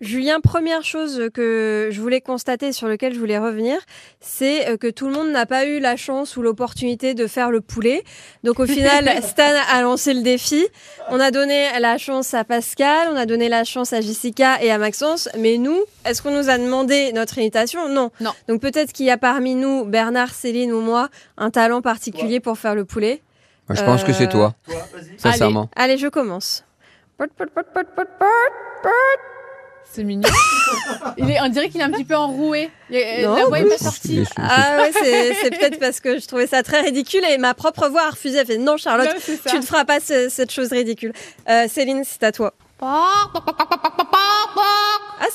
Julien, première chose que je voulais constater, sur lequel je voulais revenir, c'est euh, que tout le monde n'a pas eu la chance ou l'opportunité de faire le poulet. Donc au final, Stan a lancé le défi. On a donné la chance à Pascal, on a donné la chance à Jessica et à Maxence. Mais nous, est-ce qu'on nous a demandé notre imitation Non. Non. Donc peut-être qu'il y a parmi nous, Bernard, Céline ou moi, un talent particulier pour faire le poulet. Moi, je pense que c'est Euh, toi. Sincèrement. Allez, allez, je commence. Pot, pot, pot, C'est mignon. Il est, on dirait qu'il est un petit peu enroué. Il Non, la voix est pas c'est- sortie. c'est- Ah ouais, c'est peut-être parce que je trouvais ça très ridicule et ma propre voix a refusé. Elle fait non, Charlotte, Non, c'est ça. tu ne feras pas ce- cette chose ridicule. Euh, Céline, c'est à toi.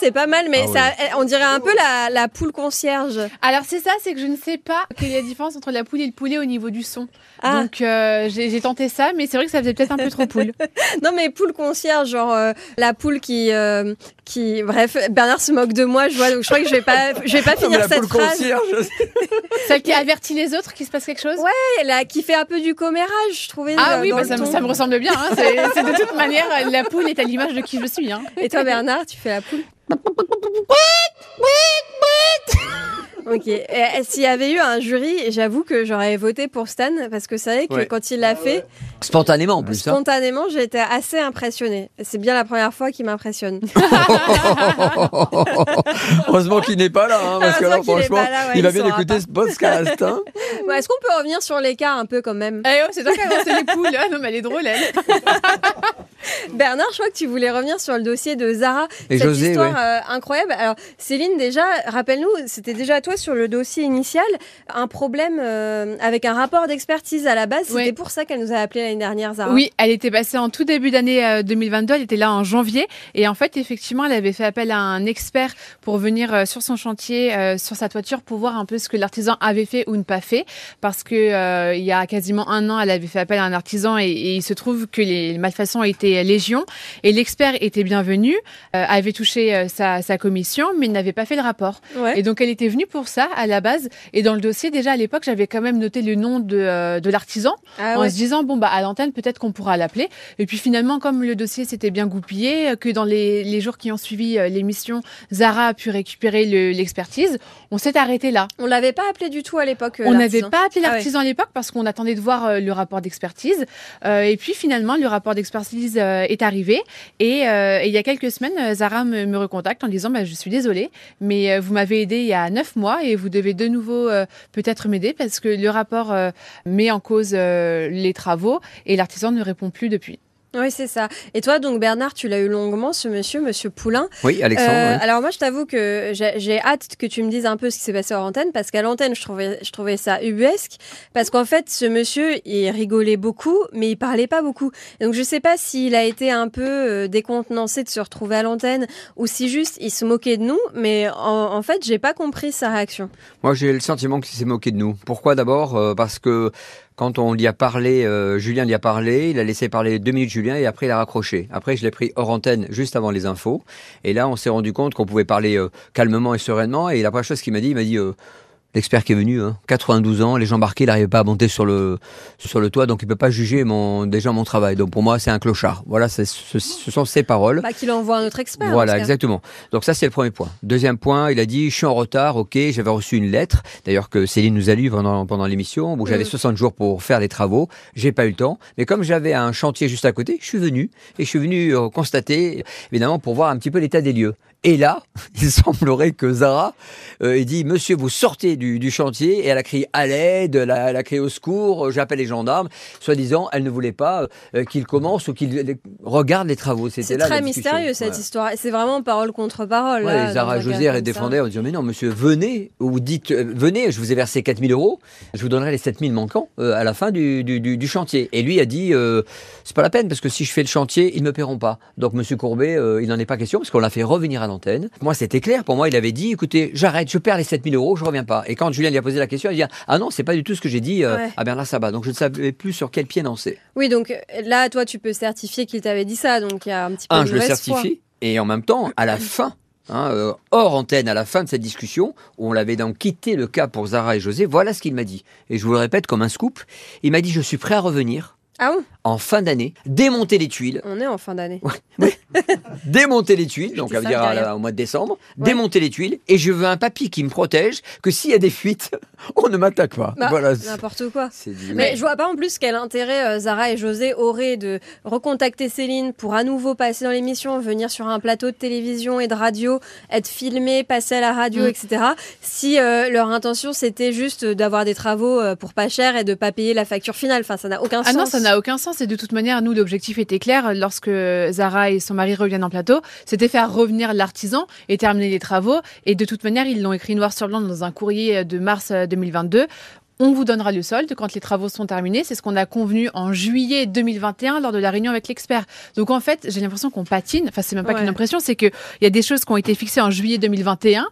C'est pas mal, mais Ah ça, on dirait un peu la, la poule concierge. Alors c'est ça, c'est que je ne sais pas quelle est la différence entre la poule et le poulet au niveau du son. Ah. Donc euh, j'ai j'ai tenté ça, mais c'est vrai que ça faisait peut-être un peu trop poule. Non, mais poule concierge, genre euh, la poule qui, euh, qui, bref, Bernard se moque de moi. Je vois, donc je crois que je vais pas, je vais pas Non, finir la cette poule phrase. concierge, Celle qui avertit les autres qu'il se passe quelque chose Ouais, là, qui fait un peu du commérage, je trouvais. Ah euh, oui, bah, ça, me- ton. ça me ressemble bien. hein. C'est c'est de toute manière, la poule est à l'image de qui je suis. Hein. Et toi, Bernard, tu fais la poule? Ok. S'il y avait eu un jury, j'avoue que j'aurais voté pour Stan parce que c'est vrai que Ouais. quand il l'a fait, Spontanément en plus. hein. spontanément, j'ai été assez impressionnée. C'est bien la première fois qu'il m'impressionne. Heureusement qu'il n'est pas là, hein, parce que là, franchement, pas là, ouais, il il va bien écouter pas. ce podcast. Hein. Bon, Est-ce qu'on peut revenir sur l'écart un peu quand même? Eh oh, c'est toi qui as les poules. Ah non, mais elle est drôle, elle. Bernard, je crois que tu voulais revenir sur le dossier de Zara. Et Cette José, histoire ouais. euh, incroyable. Alors, Céline, déjà, rappelle-nous, c'était déjà toi sur le dossier initial, un problème euh, avec un rapport d'expertise à la base. C'était Ouais. pour ça qu'elle nous a appelé l'année dernière, Zara. Oui, elle était passée en tout début d'année euh, 2022, elle était là en janvier et en fait effectivement elle avait fait appel à un expert pour venir euh, sur son chantier, euh, sur sa toiture pour voir un peu ce que l'artisan avait fait ou ne pas fait parce que euh, il y a quasiment un an elle avait fait appel à un artisan et, et il se trouve que les malfaçons étaient légion et l'expert était bienvenu, euh, avait touché euh, sa, sa commission mais n'avait pas fait le rapport. Ouais. Et donc elle était venue pour ça à la base et dans le dossier déjà à l'époque j'avais quand même noté le nom de, euh, de l'artisan Ah en ouais. se disant bon bah à l'antenne peut-être qu'on pourra l'appeler et puis finalement comme le dossier s'était bien goupillé euh, que dans les, les jours qui ont suivi euh, l'émission Zara a pu récupérer le- l'expertise on s'est arrêté là On l'avait pas appelé du tout à l'époque. euh, on n'avait pas appelé Ah ouais. l'artisan à l'époque parce qu'on attendait de voir euh, le rapport d'expertise Euh, et puis finalement le rapport d'expertise euh, est arrivé et, euh, et il y a quelques semaines euh, Zara me, recontacte en disant bah, je suis désolée mais vous m'avez aidé il y a neuf mois et vous devez de nouveau peut-être m'aider parce que le rapport met en cause les travaux et l'artisan ne répond plus depuis. Oui, c'est ça. Et toi, donc Bernard, tu l'as eu longuement, ce monsieur, monsieur Poulain. Oui, Alexandre. Euh. Alors moi, je t'avoue que j'ai j'ai hâte que tu me dises un peu ce qui s'est passé hors antenne, parce qu'à l'antenne, je trouvais, je trouvais ça ubuesque, parce qu'en fait, ce monsieur, il rigolait beaucoup, mais il parlait pas beaucoup. Et donc je sais pas s'il a été un peu euh, décontenancé de se retrouver à l'antenne, ou si juste il se moquait de nous, mais en, en fait, j'ai pas compris sa réaction. Moi, j'ai le sentiment qu'il s'est moqué de nous. Pourquoi d'abord? Euh, Parce que quand on lui a parlé, euh, Julien lui a parlé, il a laissé parler deux minutes Julien et après il a raccroché. Après, je l'ai pris hors antenne juste avant les infos. Et là, on s'est rendu compte qu'on pouvait parler euh, calmement et sereinement. Et la première chose qu'il m'a dit, il m'a dit... L'expert qui est venu, hein, 92 ans, les gens embarqués, il n'arrivait pas à monter sur le, sur le toit, donc il peut pas juger mon, déjà mon travail. Donc pour moi, c'est un clochard. Voilà, ce, ce sont ses paroles. Bah, qu'il envoie un autre expert. Voilà, exactement. Donc ça, c'est le premier point. Deuxième point, il a dit, je suis en retard, ok, j'avais reçu une lettre, d'ailleurs que Céline nous a lu pendant, pendant l'émission, où j'avais Mm. 60 jours pour faire les travaux, j'ai pas eu le temps, mais comme j'avais un chantier juste à côté, je suis venu, et je suis venu euh, constater, évidemment, pour voir un petit peu l'état des lieux. Et là, il semblerait que Zara euh, ait dit, monsieur, vous sortez du, du chantier, et elle a crié à l'aide, elle a, elle a crié au secours, euh, j'appelle les gendarmes, soi-disant, elle ne voulait pas euh, qu'il commence ou qu'il regarde les travaux. C'était C'est là très mystérieux cette Ouais. histoire. C'est vraiment parole contre parole. Ouais, là, et Zara José elle défendait en disant mais non monsieur venez ou dites euh, venez je vous ai versé 4000 euros je vous donnerai les 7000 manquants euh, à la fin du, du, du- du chantier et lui a dit euh, c'est pas la peine parce que si je fais le chantier ils me paieront pas donc monsieur Courbet il n'en est pas question parce qu'on l'a fait revenir à l'antenne moi c'était clair pour moi il avait dit écoutez j'arrête je perds les 7000 euros je reviens pas et quand Julien lui a posé la question il a dit ah non c'est pas du tout ce que j'ai dit euh, Ouais. à Bernard Sabat donc je ne savais plus sur quel pied danser Oui, donc là, toi, tu peux certifier qu'il t'avait dit ça. Donc il y a un petit peu un de je le foi. certifie Et en même temps, à la fin, hein, euh, hors antenne, à la fin de cette discussion, où on l'avait donc quitté le cas pour Zara et José, voilà ce qu'il m'a dit. Et je vous le répète comme un scoop. Il m'a dit, je suis prêt à revenir Ah bon en fin d'année, démonter les tuiles, On est en fin d'année. démonter les tuiles, donc dire à derrière. la- au mois de décembre, Ouais. démonter les tuiles, et je veux un papier qui me protège, que s'il y a des fuites, on ne m'attaque pas. Bah, voilà. N'importe quoi. Du- Mais je vois pas en plus quel intérêt euh, Zara et José auraient de recontacter Céline pour à nouveau passer dans l'émission, venir sur un plateau de télévision et de radio, être filmé, passer à la radio, Mm. etc. Si euh, leur intention c'était juste d'avoir des travaux euh, pour pas cher et de pas payer la facture finale. Enfin, ça n'a aucun Ah sens. non, ça n'a aucun sens. Et de toute manière, nous, l'objectif était clair. Lorsque Zara et son mari reviennent en plateau, c'était faire revenir l'artisan et terminer les travaux. Et de toute manière, ils l'ont écrit noir sur blanc dans un courrier de mars euh, 2022. On vous donnera le solde quand les travaux sont terminés. C'est ce qu'on a convenu en juillet 2021 lors de la réunion avec l'expert. Donc en fait, j'ai l'impression qu'on patine. Enfin, c'est même pas Ouais. qu'une impression, c'est qu'il y a des choses qui ont été fixées en juillet 2021,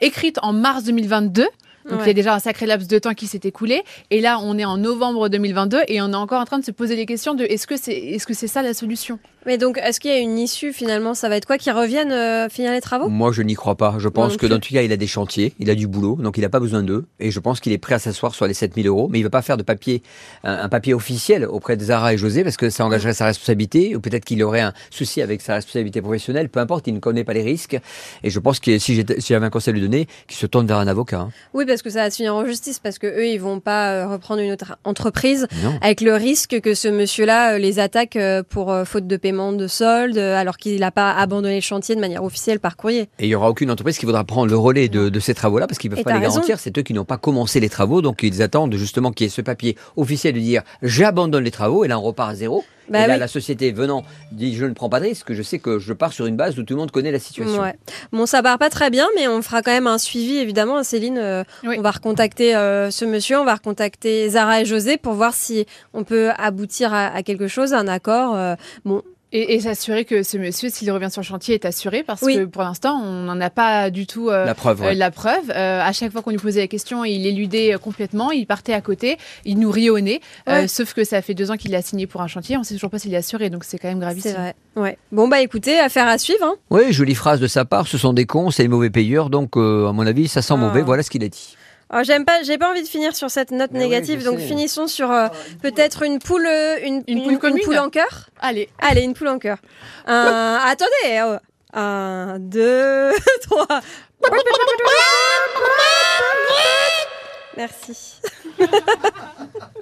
écrites en mars 2022. Donc il y a déjà un sacré laps de temps qui s'est écoulé. Et là, on est en novembre 2022 et on est encore en train de se poser les questions de est-ce que c'est est-ce que c'est ça la solution? Mais donc, est-ce qu'il y a une issue finalement? Ça va être quoi Qu'ils reviennent euh, finir les travaux? Moi, je n'y crois pas. Je pense non que plus. dans tout cas, il a des chantiers, il a du boulot, donc il n'a pas besoin d'eux. Et je pense qu'il est prêt à s'asseoir sur les 7000 euros. Mais il ne va pas faire de papier, un, un papier officiel auprès de Zara et José parce que ça engagerait sa responsabilité. Ou peut-être qu'il aurait un souci avec sa responsabilité professionnelle. Peu importe, il ne connaît pas les risques. Et je pense que si j'étais- si j'avais un conseil à lui donner, qu'il se tourne vers un avocat. hein. Oui, parce que ça va se finir en justice, parce que eux, ils vont pas euh, reprendre une autre entreprise Non. avec le risque que ce monsieur-là euh, les attaque euh, pour faute de paiement de solde, alors qu'il n'a pas abandonné le chantier de manière officielle par courrier. Et il n'y aura aucune entreprise qui voudra prendre le relais de, de ces travaux-là parce qu'ils ne peuvent Et pas les raison. garantir. C'est eux qui n'ont pas commencé les travaux, donc ils attendent justement qu'il y ait ce papier officiel de dire j'abandonne les travaux et là on repart à zéro. Bah et là oui. la société venant dit je ne prends pas de risque, je sais que je pars sur une base où tout le monde connaît la situation. Ouais. Bon, ça part pas très bien, mais on fera quand même un suivi, évidemment. Céline, euh, Oui. on va recontacter euh, ce monsieur, on va recontacter Zara et José pour voir si on peut aboutir à, à quelque chose, à un accord. euh, bon, Et, et s'assurer que ce monsieur, s'il revient sur le chantier, est assuré parce Oui. que pour l'instant, on n'en a pas du tout euh, La preuve. euh, ouais. la preuve. Euh, à chaque fois qu'on lui posait la question, il éludait complètement, il partait à côté, il nous riait au nez. Euh, Ouais. sauf que ça fait deux ans qu'il a signé pour un chantier, on sait toujours pas s'il est assuré, donc c'est quand même c'est gravissime. vrai. Ouais. Bon, bah écoutez, affaire à suivre. Hein. Oui, jolie phrase de sa part, ce sont des cons, c'est les mauvais payeurs, donc euh, à mon avis ça sent Ah. mauvais, voilà ce qu'il a dit. Alors, j'aime pas, j'ai pas envie de finir sur cette note Mais négative, donc sais. finissons sur euh, peut-être une poule, euh, une, Une poule commune poule en cœur? Allez, Allez, une poule en cœur. Un- attendez, oh. un, deux, trois. Merci.